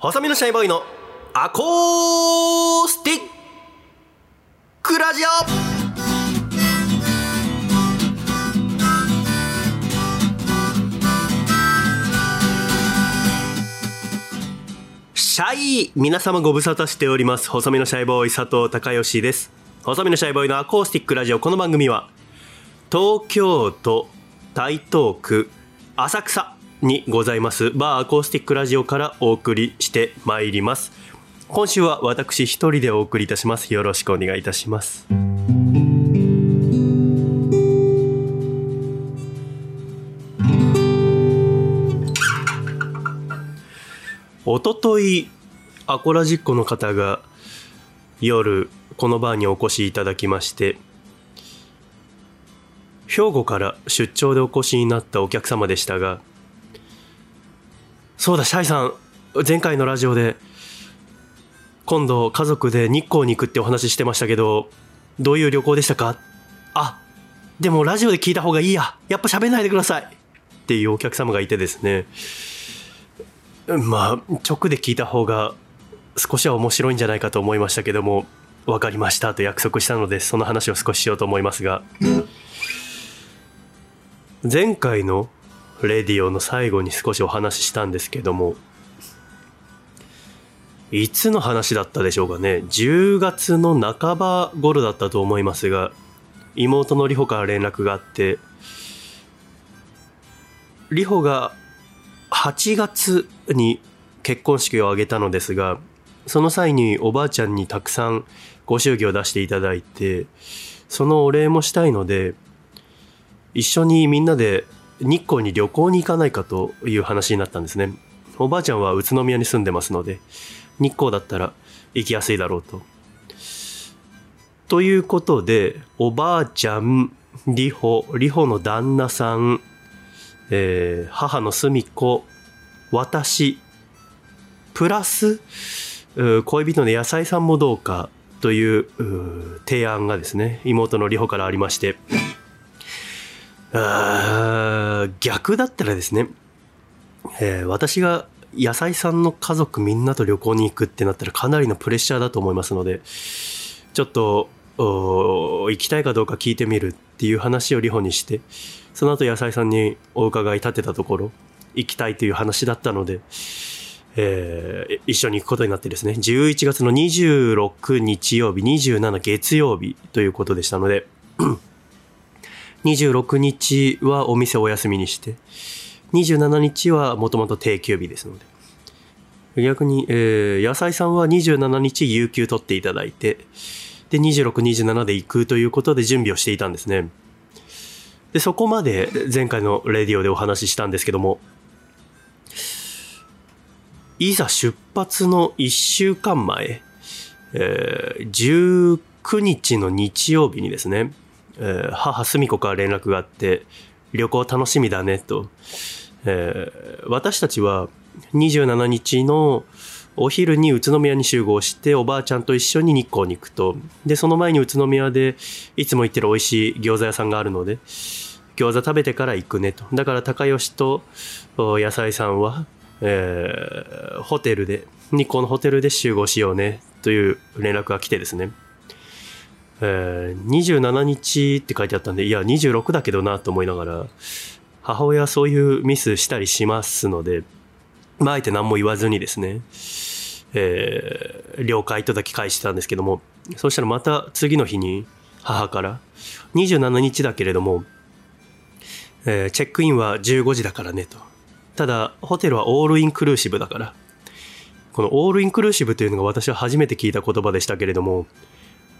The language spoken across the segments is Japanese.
細身のシャイボーイのアコースティックラジオ。シャイ皆様ご無沙汰しております。細身のシャイボーイ佐藤孝義です。細身のシャイボーイのアコースティックラジオ。この番組は東京都台東区浅草にございます。バーアコースティックラジオからお送りしてまいります。今週は私一人でお送りいたします。よろしくお願いいたします。おとといアコラジッコの方が夜このバーにお越しいただきまして兵庫から出張でお越しになったお客様でしたがそうだシャイさん前回のラジオで今度家族で日光に行くってお話ししてましたけどどういう旅行でしたか？あでもラジオで聞いた方がいいや。やっぱ喋んないでください。っていうお客様がいてですね。まあ直で聞いた方が少しは面白いんじゃないかと思いましたけども分かりましたと約束したのでその話を少ししようと思いますが前回のレディオの最後に少しお話ししたんですけどもいつの話だったでしょうかね？10月の半ば頃だったと思いますが妹の里穂から連絡があって里穂が8月に結婚式を挙げたのですがその際におばあちゃんにたくさんご祝儀を出していただいてそのお礼もしたいので一緒にみんなで日光に旅行に行かないかという話になったんですね。おばあちゃんは宇都宮に住んでますので日光だったら行きやすいだろうと。ということでおばあちゃん里穂里穂の旦那さん、えー母の澄子私プラス恋人の野菜さんもどうかという提案がですね妹の里穂からありまして逆だったらですね、えー私が野菜さんの家族みんなと旅行に行くってなったらかなりのプレッシャーだと思いますのでちょっと行きたいかどうか聞いてみるっていう話を里穂にしてその後野菜さんにお伺い立てたところ行きたいという話だったので、えー一緒に行くことになってですね11月の26日曜日27月曜日ということでしたので26日はお店をお休みにして27日はもともと定休日ですので。逆に、えー野菜さんは27日有給取っていただいてで26、27で行くということで準備をしていたんですね。でそこまで前回のレディオでお話ししたんですけどもいざ出発の1週間前、えー19日の日曜日にですね、えー母澄子から連絡があって旅行楽しみだねと、えー私たちは27日のお昼に宇都宮に集合しておばあちゃんと一緒に日光に行くと。でその前に宇都宮でいつも行ってる美味しい餃子屋さんがあるので餃子食べてから行くねと。だから高吉と野菜さんは、えーホテルで日光のホテルで集合しようねという連絡が来てですね。えー27日って書いてあったんでいや26だけどなと思いながら母親はそういうミスしたりしますのでまああえて何も言わずにですね、えー了解とだけ返してたんですけどもそしたらまた次の日に母から27日だけれども、えーチェックインは15時だからねと。ただホテルはオールインクルーシブだからこのオールインクルーシブというのが私は初めて聞いた言葉でしたけれども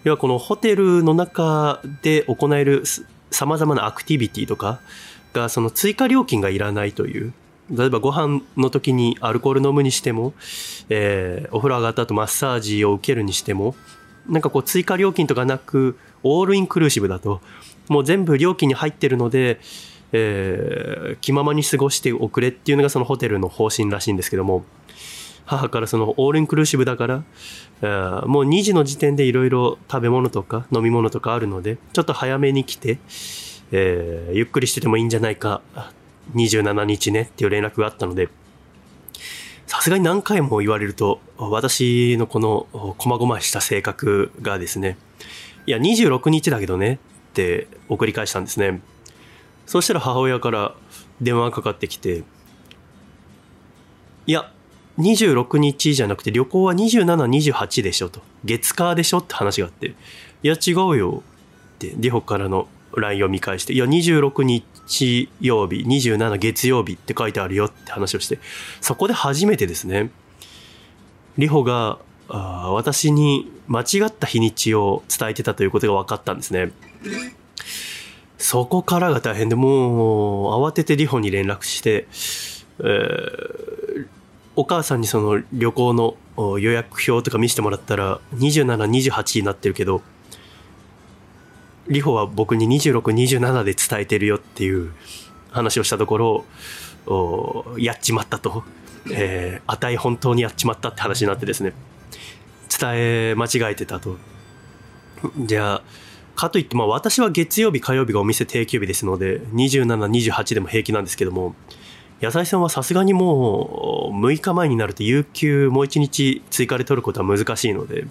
要はこのホテルの中で行えるさまざまなアクティビティとかがその追加料金がいらないという。例えばご飯の時にアルコール飲むにしても、えーお風呂上がった後マッサージを受けるにしてもなんかこう追加料金とかなくオールインクルーシブだともう全部料金に入ってるので、えー気ままに過ごしておくれっていうのがそのホテルの方針らしいんですけども母からそのオールインクルーシブだから、もう2時の時点でいろいろ食べ物とか飲み物とかあるので、ちょっと早めに来て、えーゆっくりしててもいいんじゃないか、27日ねっていう連絡があったので、さすがに何回も言われると、私のこの、細々した性格がですね、いや、26日だけどね、って送り返したんですね。そしたら母親から電話がかかってきて、いや、26日じゃなくて旅行は27、28でしょと。月火でしょって話があって、いや違うよって、リホからの LINE を見返して、いや26日曜日、27月曜日って書いてあるよって話をして、そこで初めてですね、リホがあ私に間違った日にちを伝えてたということが分かったんですね。そこからが大変で、もう慌ててリホに連絡して、えー、お母さんにその旅行の予約表とか見せてもらったら27、28になってるけど、リホは僕に26、27で伝えてるよっていう話をしたところ、やっちまったと。えー、値本当にやっちまったって話になってですね。伝え間違えてたと。じゃあ、かといって、まあ私は月曜日、火曜日がお店定休日ですので、27、28でも平気なんですけども、野菜さんはさすがにもう6日前になると有給もう1日追加で取ることは難しいので、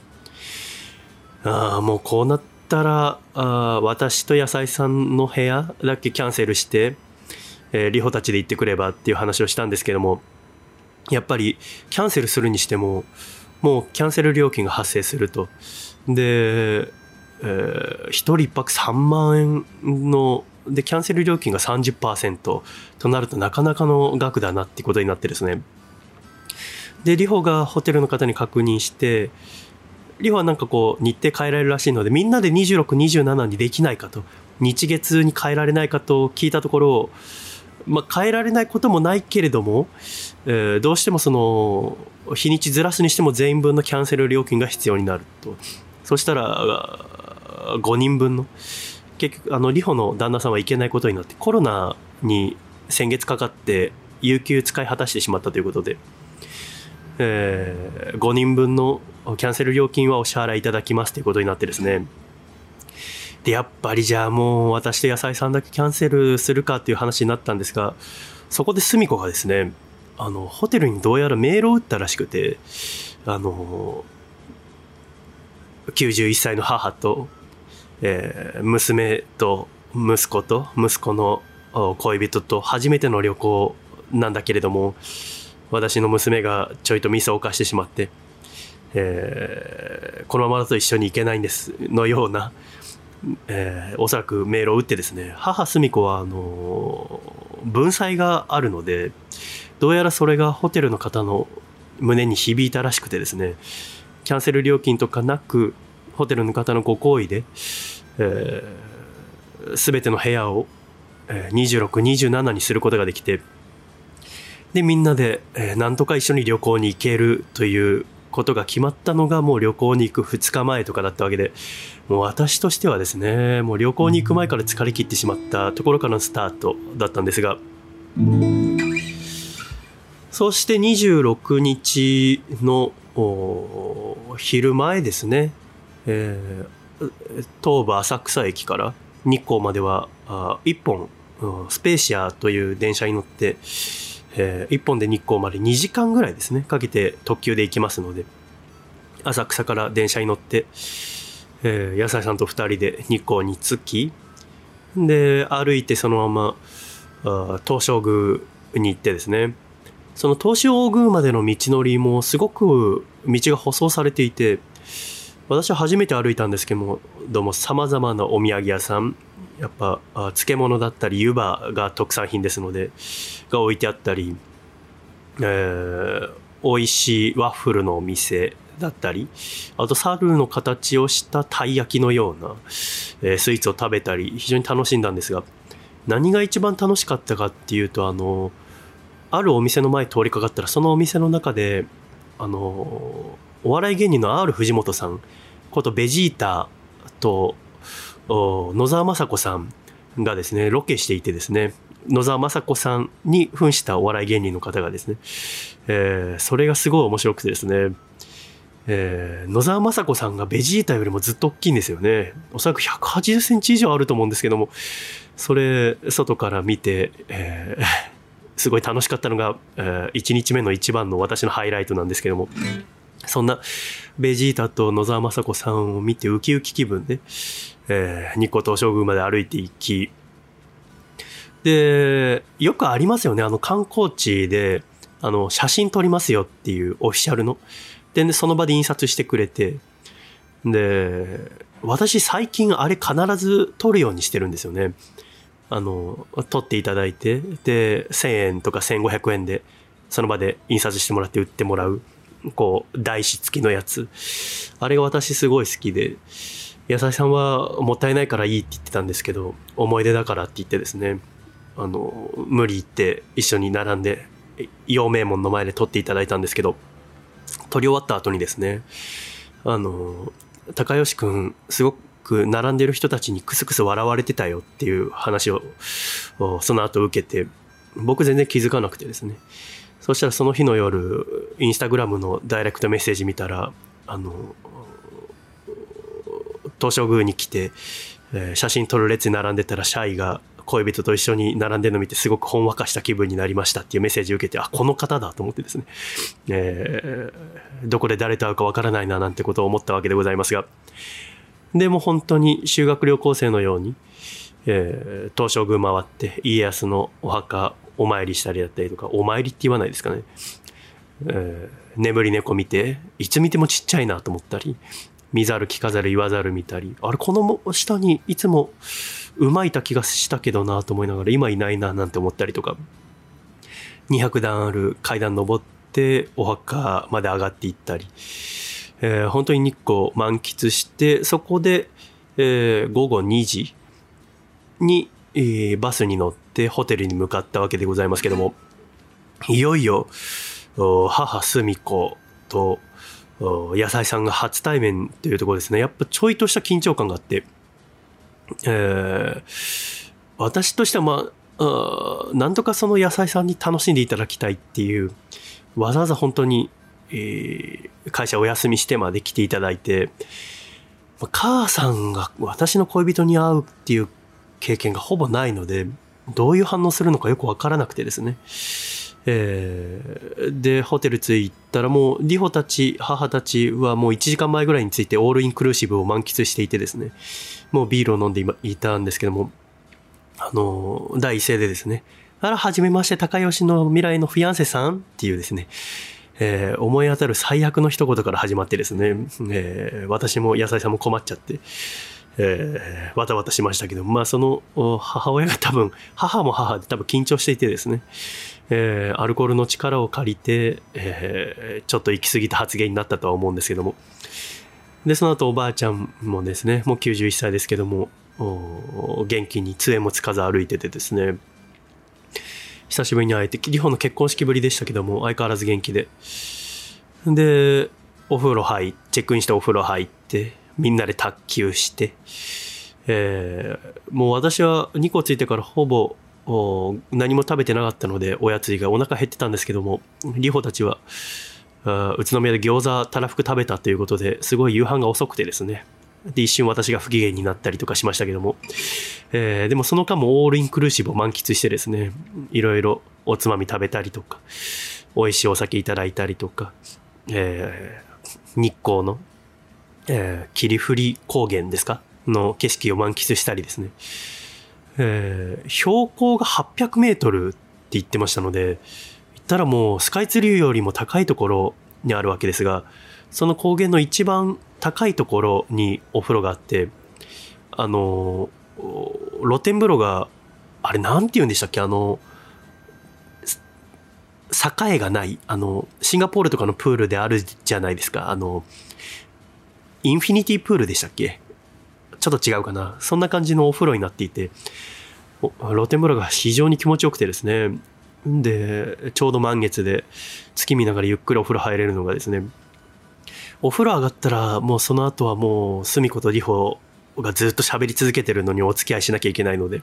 ああ、もうこうなったら、あ私と野菜さんの部屋だけキャンセルして、えー、リホたちで行ってくればっていう話をしたんですけども、やっぱりキャンセルするにしても、もうキャンセル料金が発生すると。で、えー、1人1泊3万円の、で、キャンセル料金が30%となるとなかなかの額だなってことになってですね。で、リホがホテルの方に確認して、リホはなんかこう日程変えられるらしいので、みんなで26、27にできないかと、日月に変えられないかと聞いたところ、まあ、変えられないこともないけれども、えー、どうしてもその日にちずらすにしても全員分のキャンセル料金が必要になるとそしたら5人分の結局あのリホの旦那さんは行けないことになってコロナに先月かかって有給使い果たしてしまったということで、えー、5人分のキャンセル料金はお支払いいただきますということになってですね。でやっぱりじゃあもう私と野菜さんだけキャンセルするかっていう話になったんですがそこで澄子がですねあの、ホテルにどうやらメールを打ったらしくて、あの、91歳の母と、えー、娘と息子と息子の恋人と初めての旅行なんだけれども、私の娘がちょいとミスを犯してしまって、えー、このままだと一緒に行けないんですのような、えー、おそらくメールを打ってですね、母澄子は、あの、文才があるので、どうやらそれがホテルの方の胸に響いたらしくてですね、キャンセル料金とかなく、ホテルの方のご好意で、えー、全ての部屋を、えー、26、27にすることができて、で、みんなで、えー、なんとか一緒に旅行に行けるということが決まったのがもう旅行に行く2日前とかだったわけで、もう私としてはですね、もう旅行に行く前から疲れ切ってしまったところからのスタートだったんですが、そして26日の昼前ですね、えー、東武浅草駅から日光までは1本スペーシアという電車に乗って、えー、1本で日光まで2時間ぐらいですね。かけて特急で行きますので浅草から電車に乗って、えー、野菜さんと2人で日光に着きで歩いてそのままあ東照宮に行ってですね。その東照宮までの道のりもすごく道が舗装されていて、私は初めて歩いたんですけども、どうも様々なお土産屋さん、やっぱ漬物だったり湯葉が特産品ですので、が置いてあったり、えー、美味しいワッフルのお店だったり、あと猿の形をしたたい焼きのような、えー、スイーツを食べたり、非常に楽しんだんですが、何が一番楽しかったかっていうと、あの、あるお店の前通りかかったらそのお店の中であのお笑い芸人の R 藤本さんことベジータと野沢雅子さんがですねロケしていてですね野沢雅子さんに扮したお笑い芸人の方がですね、えー、それがすごい面白くてですね、えー、野沢雅子さんがベジータよりもずっと大きいんですよね。おそらく180センチ以上あると思うんですけどもそれ外から見て、えーすごい楽しかったのが、えー、1日目の一番の私のハイライトなんですけども、そんなベジータと野沢雅子さんを見てウキウキ気分で、えー、日光東照宮まで歩いていき、で、よくありますよね。あの観光地で、あの、写真撮りますよっていうオフィシャルの。で、その場で印刷してくれて、で、私最近あれ必ず撮るようにしてるんですよね。あの、撮っていただいて、で、1000円とか1500円で、その場で印刷してもらって売ってもらう、こう、台紙付きのやつ。あれが私すごい好きで、野菜さんはもったいないからいいって言ってたんですけど、思い出だからって言ってですね、あの、無理言って一緒に並んで、陽明門の前で撮っていただいたんですけど、撮り終わった後にですね、あの、高吉くん、すごく並んでる人たちにクスクス笑われてたよっていう話を、その後受けて、僕全然気づかなくてですね。そしたらその日の夜、インスタグラムのダイレクトメッセージ見たら、あの、東照宮に来て、えー、写真撮る列に並んでたらシャイが恋人と一緒に並んでるの見てすごくほんわかした気分になりましたっていうメッセージを受けて、あ、この方だと思ってですね、えー、どこで誰と会うかわからないななんてことを思ったわけでございますが、でも本当に修学旅行生のように、えー、東照宮回って家康のお墓お参りしたりだったりとか、お参りって言わないですかね。えー、眠り猫見て、いつ見てもちっちゃいなと思ったり、見ざる聞かざる言わざる見たり、あれ、この下にいつもうまいた気がしたけどなと思いながら、今いないななんて思ったりとか、200段ある階段登ってお墓まで上がっていったり、えー、本当に日光満喫して、そこで、えー、午後2時に、えー、バスに乗ってホテルに向かったわけでございますけども、いよいよ、母すみ子と野菜さんが初対面というところですね。やっぱちょいとした緊張感があって、えー、私としてはまあ、なんとかその野菜さんに楽しんでいただきたいっていう、わざわざ本当に、えー、会社お休みしてまで来ていただいて、母さんが私の恋人に会うっていう経験がほぼないので、どういう反応するのかよくわからなくてですね。えー、で、ホテル着いたらもう、リホたち、母たちはもう1時間前ぐらいについてオールインクルーシブを満喫していてですね、もうビールを飲んでいたんですけども、あの、第一声でですね、あら、はじめまして、高吉の未来のフィアンセさんっていうですね、えー、思い当たる最悪の一言から始まってですね、えー、私も野菜さんも困っちゃって、えー、わたわたしましたけど、まあその母親が多分、母も母で多分緊張していてですね、えー、アルコールの力を借りて、えー、ちょっと行き過ぎた発言になったとは思うんですけども。で、その後おばあちゃんもですね、もう91歳ですけども、元気に杖もつかず歩いててですね、久しぶりに会えて、リホの結婚式ぶりでしたけども、相変わらず元気で。で、お風呂入って、チェックインしてお風呂入って、みんなで卓球して、えー、もう私は2個ついてからほぼ何も食べてなかったので、おやつ以外お腹減ってたんですけども、リホたちは、宇都宮で餃子たらふく食べたということで、すごい夕飯が遅くてですね。で、一瞬私が不機嫌になったりとかしましたけども、えー、でもその間もオールインクルーシブを満喫してですね、いろいろおつまみ食べたりとか、美味しいお酒いただいたりとか、えー、日光のえー、霧降り高原ですか？の景色を満喫したりですね。えー、標高が800メートルって言ってましたので、言ったらもうスカイツリーよりも高いところにあるわけですが、その高原の一番高いところにお風呂があって、あの、露天風呂が、あれなんて言うんでしたっけ？あの、栄がない、あの、シンガポールとかのプールであるじゃないですか。あの、インフィニティプールでしたっけ？ちょっと違うかな。そんな感じのお風呂になっていて、露天風呂が非常に気持ちよくてですね。で、ちょうど満月で月見ながらゆっくりお風呂入れるのがですね、お風呂上がったらもうその後はもう隅子とリホがずっと喋り続けてるのにお付き合いしなきゃいけないので、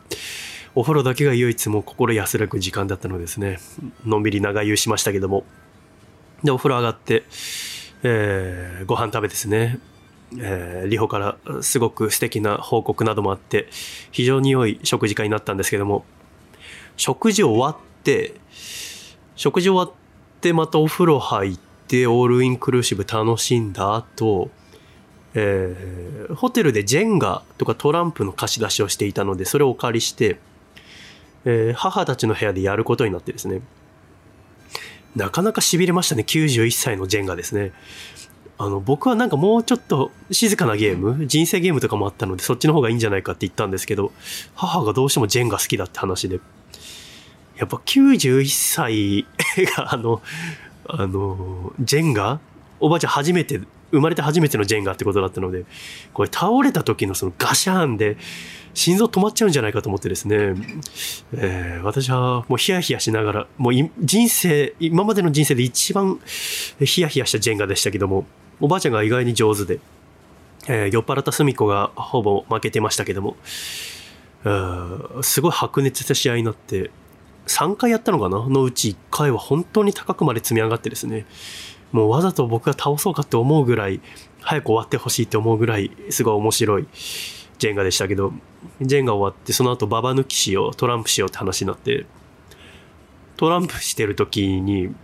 お風呂だけが唯一もう心安らぐ時間だったのですね、のんびり長湯しましたけども。で、お風呂上がって、えー、ご飯食べですね、えー、リホからすごく素敵な報告などもあって、非常に良い食事会になったんですけども、食事終わって、食事終わってまたお風呂入って、オールインクルーシブ楽しんだ後、えー、ホテルでジェンガとかトランプの貸し出しをしていたので、それをお借りして、えー、母たちの部屋でやることになってですね。なかなか痺れましたね。91歳のジェンガですね。あの、僕はなんかもうちょっと静かなゲーム、人生ゲームとかもあったので、そっちの方がいいんじゃないかって言ったんですけど、母がどうしてもジェンが好きだって話で。やっぱ91歳があの、あの、ジェンガおばあちゃん初めて、生まれて初めてのジェンガってことだったので、これ倒れた時のそのガシャーンで、心臓止まっちゃうんじゃないかと思ってですね、えー、私はもうヒヤヒヤしながら、もう人生、今までの人生で一番ヒヤヒヤしたジェンガでしたけども、おばあちゃんが意外に上手で、えー、酔っ払った隅子がほぼ負けてましたけども、すごい白熱した試合になって、3回やったのかな？のうち1回は本当に高くまで積み上がってですね、もうわざと僕が倒そうかって思うぐらい、早く終わってほしいって思うぐらい、すごい面白いジェンガでしたけど、ジェンガ終わって、その後ババ抜きしよう、トランプしようって話になって、トランプしてる時に、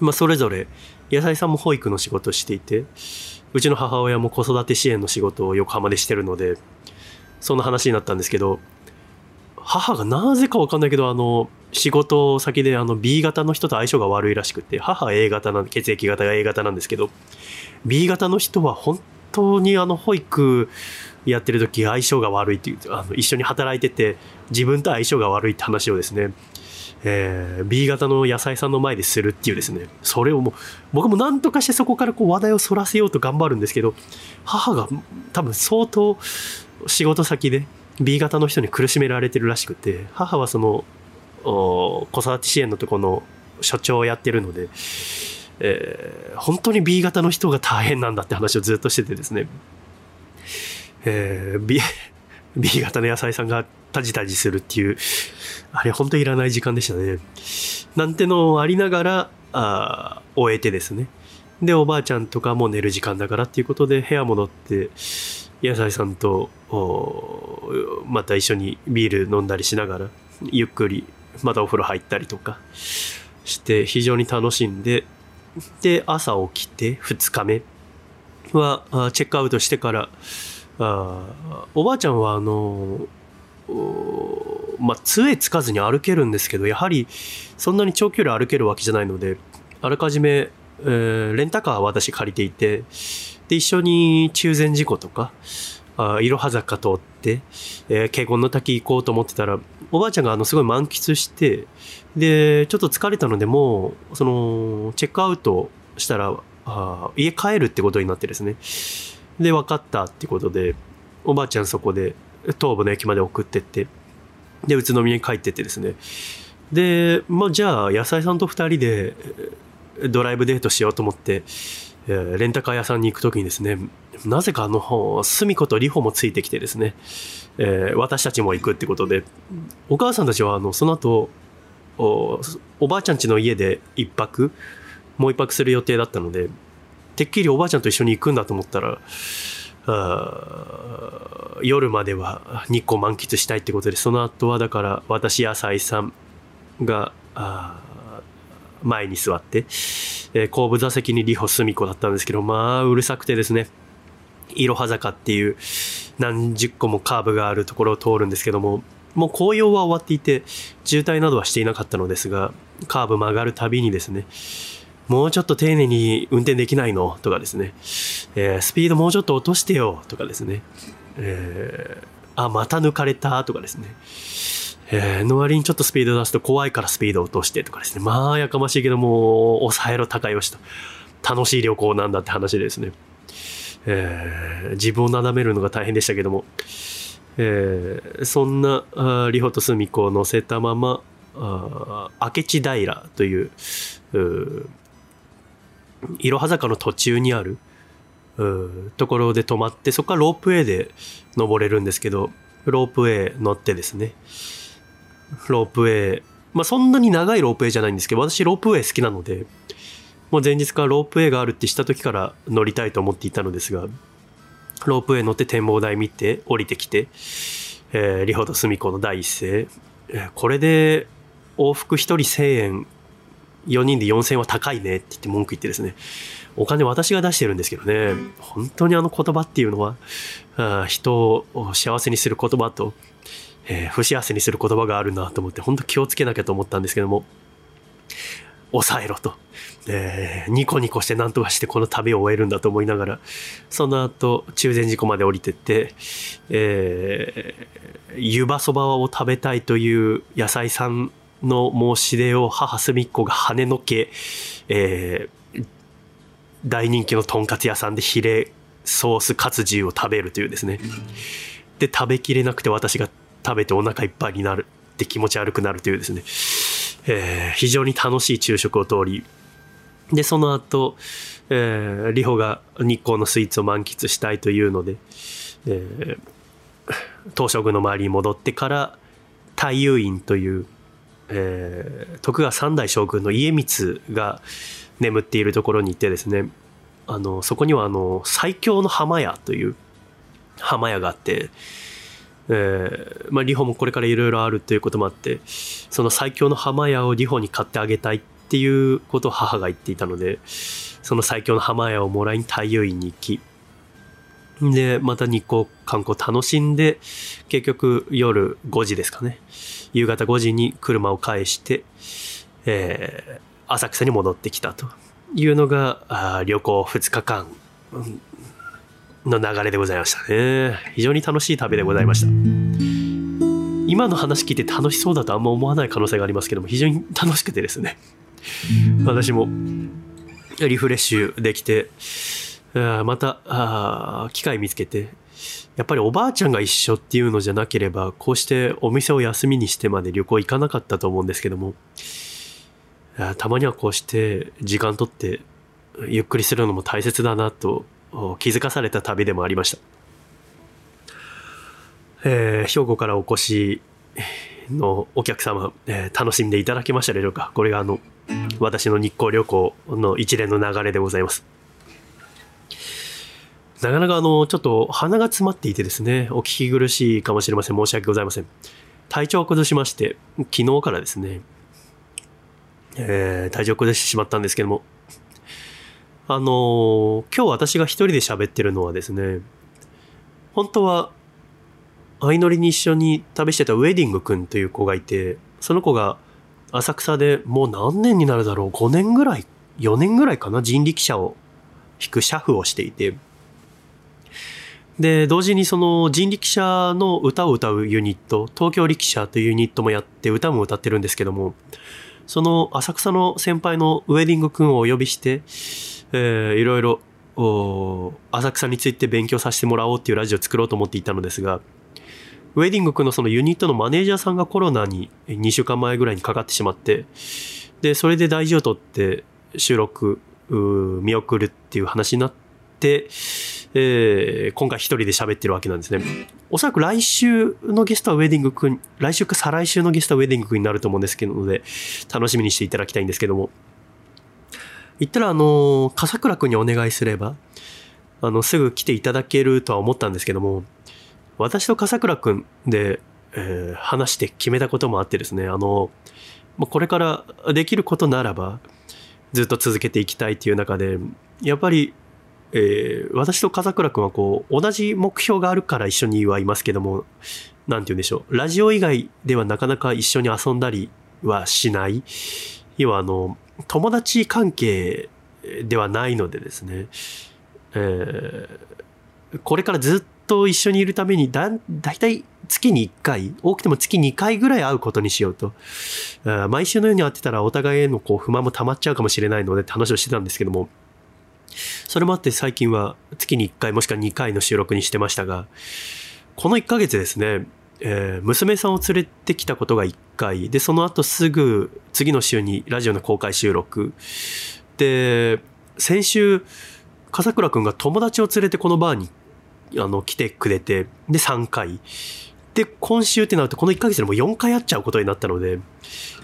まあそれぞれ野菜さんも保育の仕事をしていて、うちの母親も子育て支援の仕事を横浜でしてるので、そんな話になったんですけど、母がなぜかわかんないけど、あの、仕事先であの B 型の人と相性が悪いらしくて、母 A 型なんで、血液型が A 型なんですけど、B 型の人は本当にあの保育やってる時相性が悪いっていう、あの一緒に働いてて自分と相性が悪いって話をですね、えー、B 型の野菜さんの前でするっていうですね、それをもう、僕も何とかしてそこからこう話題をそらせようと頑張るんですけど、母が多分相当仕事先で B 型の人に苦しめられてるらしくて、母はその、子育て支援のとこの所長をやってるので、えー、本当に B 型の人が大変なんだって話をずっとしててですね、えー、B, B 型の野菜さんがタジタジするっていう、あれ本当いらない時間でしたね。なんてのありながら、あ終えてですね。で、おばあちゃんとかも寝る時間だからっていうことで部屋戻って、野菜さんと、また一緒にビール飲んだりしながら、ゆっくりまたお風呂入ったりとかして非常に楽しんで、で、朝起きて2日目はチェックアウトしてから、あおばあちゃんはあのまあ、杖つかずに歩けるんですけど、やはりそんなに長距離歩けるわけじゃないので、あらかじめ、えー、レンタカーは私借りていて、で、一緒に中禅寺湖とか、あいろは坂通って、えー、華厳の滝行こうと思ってたら、おばあちゃんがあのすごい満喫して、で、ちょっと疲れたので、もう、その、チェックアウトしたら、家帰るってことになってですね。で、分かったってことで、おばあちゃんそこで東部の駅まで送ってって、で、宇都宮に帰ってってですね。で、まあ、じゃあ、野菜さんと二人でドライブデートしようと思って、えー、レンタカー屋さんに行くときにですね、なぜかあの、すみことりほもついてきてですね、えー、私たちも行くってことで、お母さんたちはあの、その後、おおばあちゃん家の家で一泊、もう一泊する予定だったので、てっきりおばあちゃんと一緒に行くんだと思ったら、夜までは日光満喫したいってことで、その後はだから私やさいさんが、前に座って、えー、後部座席にリホスミコだったんですけど、まあ、うるさくてですね、いろは坂っていう何十個もカーブがあるところを通るんですけども、もう紅葉は終わっていて、渋滞などはしていなかったのですが、カーブ曲がるたびにですね、もうちょっと丁寧に運転できないの？とかですね、えー、スピードもうちょっと落としてよ。とかですね、えー、あ、また抜かれた？とかですね、えー、の割にちょっとスピード出すと怖いからスピード落としてとかですね、まあやかましいけども、抑えろ高吉と。楽しい旅行なんだって話でですね、えー、自分をなだめるのが大変でしたけども、えー、そんなリホとスミ子を乗せたまま、あ明智平とい、ういろは坂の途中にあるところで止まって、そこからロープウェイで登れるんですけど、ロープウェイ乗ってですね、ロープウェイ、まあそんなに長いロープウェイじゃないんですけど、私ロープウェイ好きなので、もう前日からロープウェイがあるってした時から乗りたいと思っていたのですが、ロープウェイ乗って展望台見て降りてきて、えー、リホとスミコの第一声、これで往復1人1000円、4人で4000円は高いねって言って文句言ってですね、お金私が出してるんですけどね、本当にあの言葉っていうのは、あ人を幸せにする言葉と、えー、不幸せにする言葉があるなと思って、本当気をつけなきゃと思ったんですけども、抑えろと。えー、ニコニコして何とかしてこの旅を終えるんだと思いながら、その後、中禅寺湖まで降りてって、えー、湯葉そばを食べたいという野菜さんの申し出を母隅っこが跳ねのけ、えー、大人気のとんかつ屋さんでヒレソースカツ重を食べるというですね。で、食べきれなくて私が食べてお腹いっぱいになるって気持ち悪くなるというですね。えー、非常に楽しい昼食を通り、で、その後、えー、リホが日光のスイーツを満喫したいというので、えー、東照宮の周りに戻ってから太遊院という、えー、徳川三代将軍の家光が眠っているところに行ってですねあのそこにはあの最強の浜屋という浜屋があって、えーまあ、リホもこれからいろいろあるということもあってその最強の浜屋をリホに買ってあげたいっていうことを母が言っていたのでその最強の浜屋をもらいに太陽院に行きでまた日光観光楽しんで結局夜5時ですかね。夕方5時に車を返して、えー、浅草に戻ってきたというのがあ旅行2日間の流れでございましたね。非常に楽しい旅でございました。今の話聞いて楽しそうだとあんま思わない可能性がありますけども非常に楽しくてですね。私もリフレッシュできてまた機会見つけてやっぱりおばあちゃんが一緒っていうのじゃなければこうしてお店を休みにしてまで旅行行かなかったと思うんですけどもたまにはこうして時間とってゆっくりするのも大切だなと気づかされた旅でもありました。えー、兵庫からお越しのお客様、えー、楽しんでいただけましたでしょうか？これがあの、私の日光旅行の一連の流れでございます。なかなかあの、ちょっと鼻が詰まっていてですね、お聞き苦しいかもしれません。申し訳ございません。体調を崩しまして、昨日からですね、えー、体調を崩してしまったんですけども、あのー、今日私が一人で喋ってるのはですね、本当は相乗りに一緒に旅してたウェディングくんという子がいて、その子が浅草でもう何年になるだろう ?5 年ぐらい ?4 年ぐらいかな人力車を引く車夫をしていて。で、同時にその人力車の歌を歌うユニット、東京力車というユニットもやって歌も歌ってるんですけども、その浅草の先輩のウェディングくんをお呼びして、えー、いろいろ浅草について勉強させてもらおうっていうラジオを作ろうと思っていたのですが、ウェディング君のそのユニットのマネージャーさんがコロナに2週間前ぐらいにかかってしまって、で、それで大事を取って収録見送るっていう話になってて、えー、今回一人で喋ってるわけなんですね。おそらく来週のゲストはウェディング君、来週か再来週のゲストはウェディング君になると思うんですけどので、楽しみにしていただきたいんですけども。言ったら、あの、笠倉君にお願いすれば、あの、すぐ来ていただけるとは思ったんですけども、私と笠倉くんで、えー、話して決めたこともあってですね、あの、これからできることならば、ずっと続けていきたいっていう中で、やっぱり、えー、私と笠倉くんはこう、同じ目標があるから一緒にはいますけども、なんて言うんでしょう、ラジオ以外ではなかなか一緒に遊んだりはしない。要はあの、友達関係ではないのでですね、えー、これからずっと一緒にいるためにだ、だいたい月に1回、多くても月2回ぐらい会うことにしようと。毎週のように会ってたらお互いへのこう不満も溜まっちゃうかもしれないのでって話をしてたんですけども、それもあって最近は月に1回もしくは2回の収録にしてましたが、この1ヶ月ですね、えー、娘さんを連れてきたことが1回、で、その後すぐ次の週にラジオの公開収録。で、先週、笠倉くんが友達を連れてこのバーにあの、来てくれて、で、3回。で、今週ってなると、この1ヶ月でもう4回会っちゃうことになったので、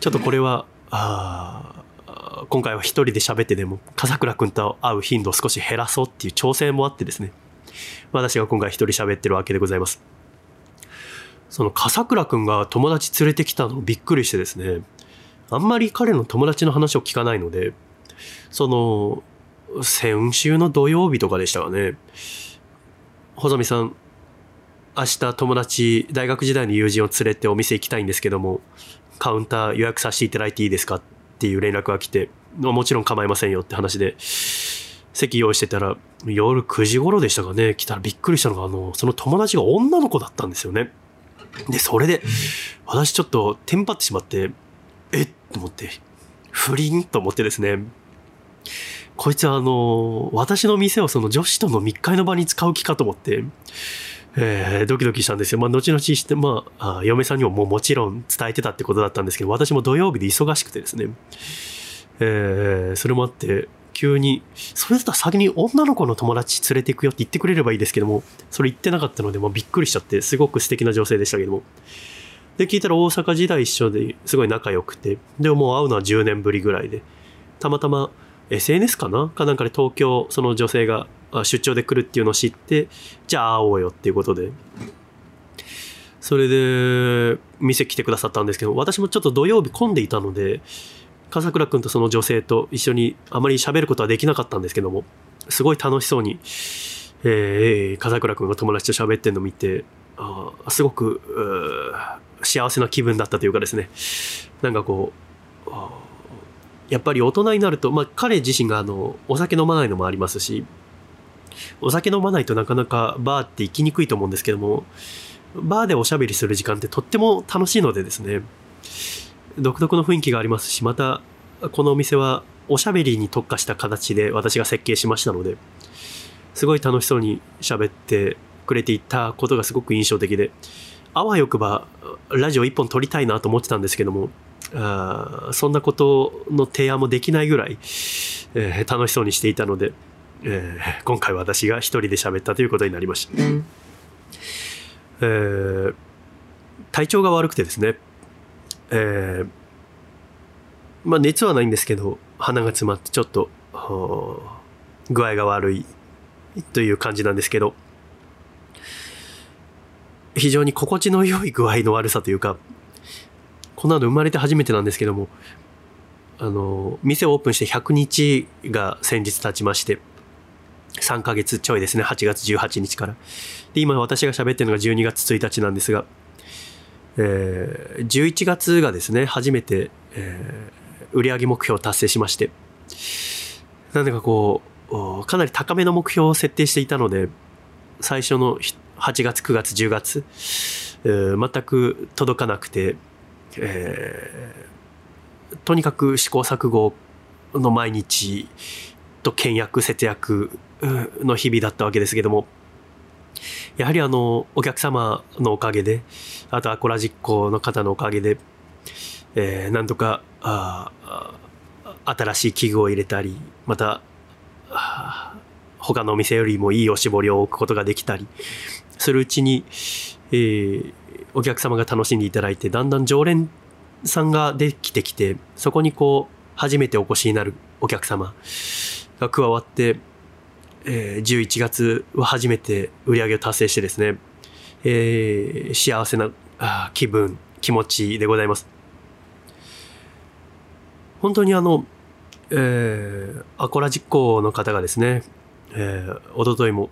ちょっとこれは、あ今回は一人で喋ってでも、笠倉くんと会う頻度を少し減らそうっていう挑戦もあってですね、私が今回一人喋ってるわけでございます。その笠倉くんが友達連れてきたのびっくりしてですね、あんまり彼の友達の話を聞かないので、その、先週の土曜日とかでしたかね。細見さん、明日友達、大学時代の友人を連れてお店行きたいんですけども、カウンター予約させていただいていいですか？っていう連絡が来て、もちろん構いませんよって話で、席用意してたら、夜9時頃でしたかね、来たらびっくりしたのが、あの、その友達が女の子だったんですよね。で、それで、私ちょっとテンパってしまって、えっ？と思って、不倫？と思ってですね、こいつはあの、私の店をその女子との密会の場に使う気かと思って、えー、ドキドキしたんですよ。まあ、後々して、まあ、嫁さんにももうもちろん伝えてたってことだったんですけど、私も土曜日で忙しくてですね、えー、それもあって、急に、それだったら先に女の子の友達連れて行くよって言ってくれればいいですけども、それ言ってなかったので、まあ、びっくりしちゃって、すごく素敵な女性でしたけども。で、聞いたら大阪時代一緒ですごい仲良くて、でももう会うのは10年ぶりぐらいで、たまたま SNS かな？かなんかで東京、その女性が出張で来るっていうのを知って、じゃあ会おうよっていうことで。それで、店来てくださったんですけど、私もちょっと土曜日混んでいたので、笠倉君とその女性と一緒にあまり喋ることはできなかったんですけども、すごい楽しそうに、えー、笠倉君が友達と喋ってるのを見て、あすごく幸せな気分だったというかですね、なんかこう、やっぱり大人になると、まあ彼自身があの、お酒飲まないのもありますし、お酒飲まないとなかなかバーって行きにくいと思うんですけども、バーでおしゃべりする時間ってとっても楽しいのでですね、独特の雰囲気がありますし、また、このお店はおしゃべりに特化した形で私が設計しましたので、すごい楽しそうに喋ってくれていたことがすごく印象的で、あわよくばラジオ一本撮りたいなと思ってたんですけども、あそんなことの提案もできないぐらい、えー、楽しそうにしていたので、えー、今回私が一人で喋ったということになりました。えー、体調が悪くてですね、えー、まあ熱はないんですけど、鼻が詰まってちょっと、具合が悪いという感じなんですけど、非常に心地の良い具合の悪さというか、こんなの生まれて初めてなんですけども、あの、店をオープンして100日が先日経ちまして、3ヶ月ちょいですね、8月18日から。で、今私が喋ってるのが12月1日なんですが、えー、11月がですね、初めて、えー、売上目標を達成しまして、なんでかこう、かなり高めの目標を設定していたので、最初の8月、9月、10月、えー、全く届かなくて、えー、とにかく試行錯誤の毎日と倹約、節約の日々だったわけですけども、やはりあの、お客様のおかげで、あとアコラ実行の方のおかげで、えー、なんとか、新しい器具を入れたり、また、他のお店よりもいいおしぼりを置くことができたり、するうちに、えー、お客様が楽しんでいただいて、だんだん常連さんができてきて、そこにこう、初めてお越しになるお客様が加わって、えー、11月は初めて売り上げを達成してですね、えー、幸せな気分、気持ちでございます。本当にあの、えー、アコラ実行の方がですね、えー、おとといも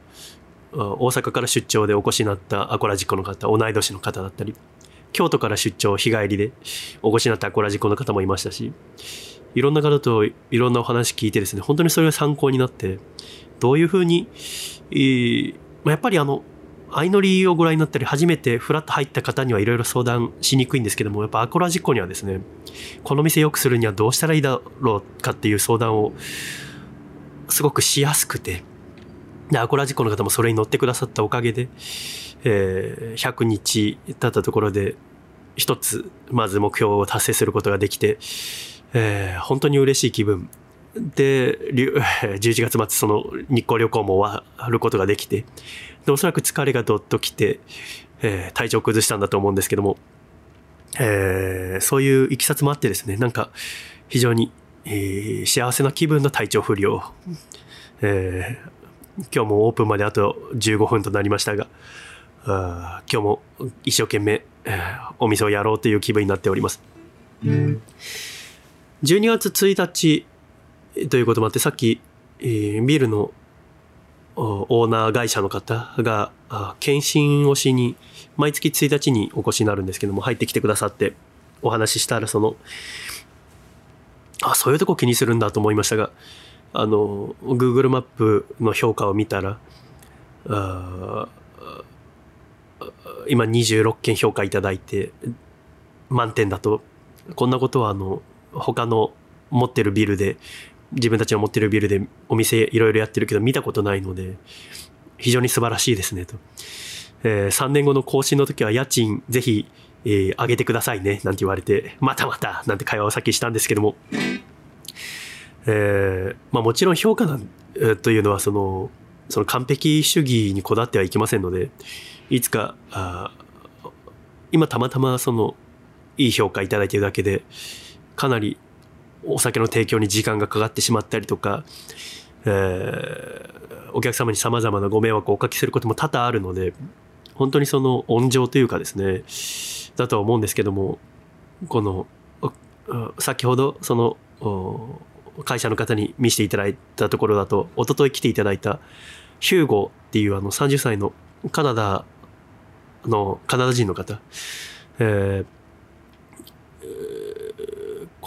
大阪から出張でお越しになったアコラ実行の方、同い年の方だったり、京都から出張日帰りでお越しになったアコラ実行の方もいましたし、いろんな方といろんなお話聞いてですね、本当にそれが参考になって、どういうふうに、えー、やっぱりあの、相乗りをご覧になったり、初めてフラッと入った方にはいろいろ相談しにくいんですけども、やっぱアコラ実行にはですね、この店良くするにはどうしたらいいだろうかっていう相談をすごくしやすくて、で、アコラジコの方もそれに乗ってくださったおかげで、えー、100日経ったところで、一つ、まず目標を達成することができて、えー、本当に嬉しい気分。で、11 月末その日光旅行も終わることができて、で、おそらく疲れがどっと来て、えー、体調を崩したんだと思うんですけども、えー、そういういきさつもあってですね、なんか非常に、えー、幸せな気分の体調不良、えー、今日もオープンまであと15分となりましたが、今日も一生懸命お店をやろうという気分になっております。12月1日ということもあって、さっき、えー、ビルのオーナー会社の方が、検診をしに、毎月1日にお越しになるんですけども、入ってきてくださってお話ししたら、その、あ、そういうとこ気にするんだと思いましたが、あの、Google マップの評価を見たら、あ今26件評価いただいて、満点だと、こんなことはあの、他の持ってるビルで、自分たちの持ってるビルでお店いろいろやってるけど見たことないので、非常に素晴らしいですねと。えー、3年後の更新の時は家賃ぜひ、えー、上げてくださいね、なんて言われて、またまた、なんて会話をさっきしたんですけども、えー、まあもちろん評価なん、というのはその、その完璧主義にこだわってはいけませんので、いつか、あ今たまたまその、いい評価いただいているだけで、かなりお酒の提供に時間がかかってしまったりとか、えー、お客様に様々なご迷惑をおかけすることも多々あるので、本当にその温情というかですね、だとは思うんですけども、この、先ほどその会社の方に見せていただいたところだと、一昨日来ていただいたヒューゴっていうあの30歳のカナダの、カナダ人の方、えー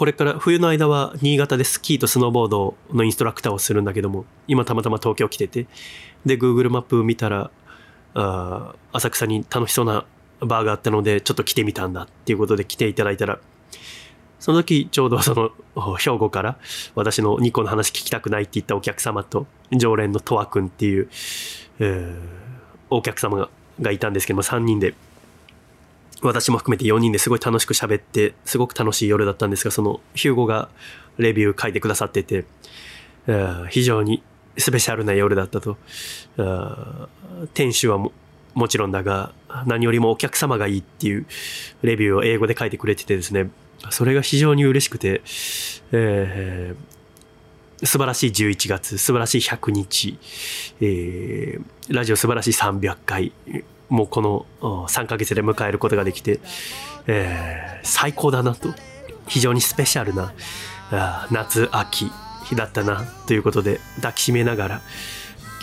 これから冬の間は新潟でスキーとスノーボードのインストラクターをするんだけども、今たまたま東京来てて、で、Google マップ見たら、あ浅草に楽しそうなバーがあったので、ちょっと来てみたんだっていうことで来ていただいたら、その時ちょうどその兵庫から私の2個の話聞きたくないって言ったお客様と常連のとわくんっていう、えー、お客様ががいたんですけども3人で私も含めて4人ですごい楽しく喋ってすごく楽しい夜だったんですがそのヒューゴがレビュー書いてくださってて、非常にスペシャルな夜だったと。店主はももちろんだが何よりもお客様がいいっていうレビューを英語で書いてくれててですねそれが非常に嬉しくて、えー、素晴らしい11月、素晴らしい100日、えー、ラジオ素晴らしい300回、もうこの3ヶ月で迎えることができて、えー、最高だなと、非常にスペシャルな夏、秋日だったなということで抱きしめながら、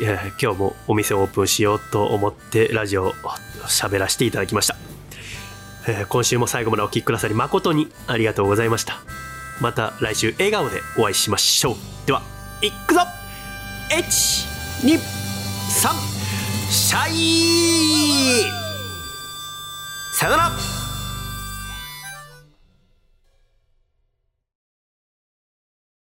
えー、今日もお店をオープンしようと思ってラジオを喋らせていただきました。えー、今週も最後までお聴きくださり誠にありがとうございました。また来週笑顔でお会いしましょう。ではいくぞ！123シャイ。さよなら。